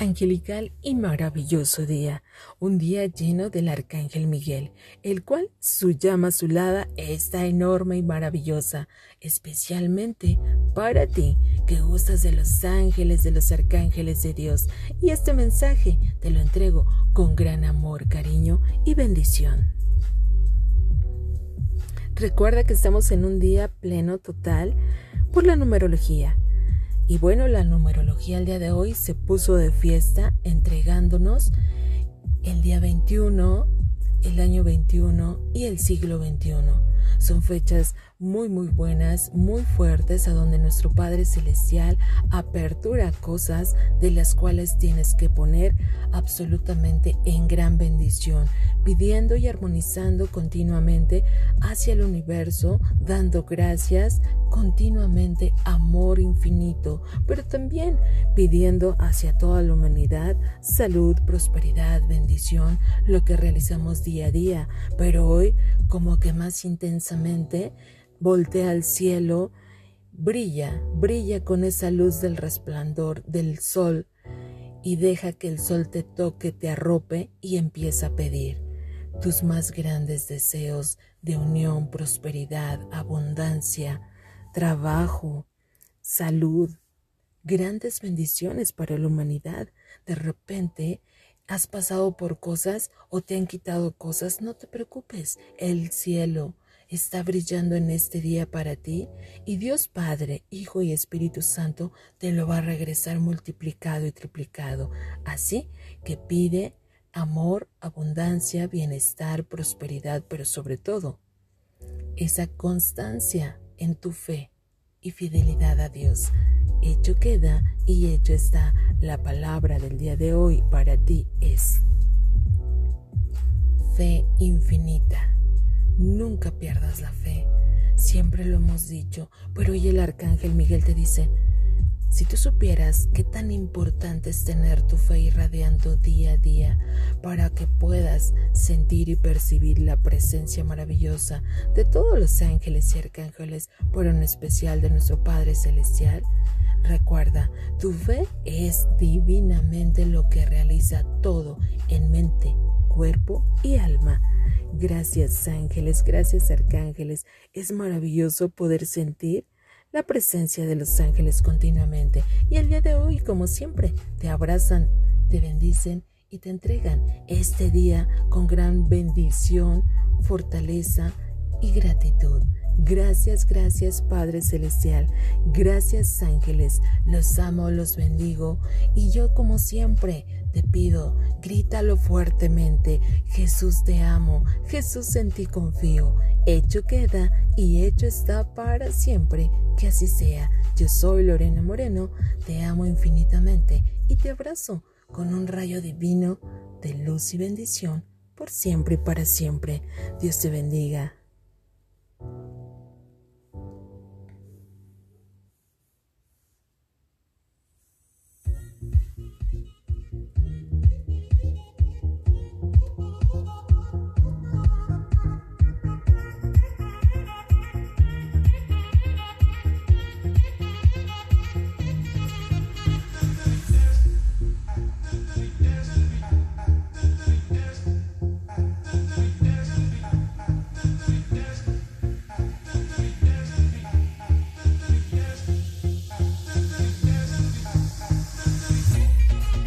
angelical y maravilloso día, un día lleno del arcángel Miguel, el cual su llama azulada está enorme y maravillosa, especialmente para ti que gustas de los ángeles, de los arcángeles de Dios. Y este mensaje te lo entrego con gran amor, cariño y bendición. Recuerda que estamos en un día pleno total por la numerología y bueno, la numerología el día de hoy se puso de fiesta entregándonos el día 21, el año 21 y el siglo 21. Son fechas muy muy buenas, muy fuertes, a donde nuestro Padre Celestial apertura cosas de las cuales tienes que poner absolutamente en gran bendición, pidiendo y armonizando continuamente hacia el universo, dando gracias continuamente, amor infinito, pero también pidiendo hacia toda la humanidad salud, prosperidad, bendición, lo que realizamos día a día, pero hoy como que más intensamente voltea al cielo, brilla, brilla con esa luz del resplandor del sol y deja que el sol te toque, te arrope y empieza a pedir tus más grandes deseos de unión, prosperidad, abundancia, trabajo, salud, grandes bendiciones para la humanidad. De repente has pasado por cosas o te han quitado cosas, no te preocupes, el cielo está brillando en este día para ti y Dios Padre, Hijo y Espíritu Santo te lo va a regresar multiplicado y triplicado. Así que pide amor, abundancia, bienestar, prosperidad, pero sobre todo esa constancia en tu fe y fidelidad a Dios. Hecho queda y hecho está. La palabra del día de hoy para ti es fe infinita. Nunca pierdas la fe. Siempre lo hemos dicho, pero hoy el arcángel Miguel te dice, si tú supieras qué tan importante es tener tu fe irradiando día a día para que puedas sentir y percibir la presencia maravillosa de todos los ángeles y arcángeles, pero en especial de nuestro Padre Celestial, recuerda, tu fe es divinamente lo que realiza todo en mente, cuerpo y alma. Gracias ángeles, gracias arcángeles. Es maravilloso poder sentir la presencia de los ángeles continuamente. Y el día de hoy, como siempre, te abrazan, te bendicen y te entregan este día con gran bendición, fortaleza y gratitud. Gracias, gracias Padre Celestial. Gracias ángeles. Los amo, los bendigo. Y yo como siempre te pido, grítalo fuertemente. Jesús te amo. Jesús en ti confío. Hecho queda y hecho está para siempre. Que así sea. Yo soy Lorena Moreno. Te amo infinitamente y te abrazo con un rayo divino de luz y bendición por siempre y para siempre. Dios te bendiga.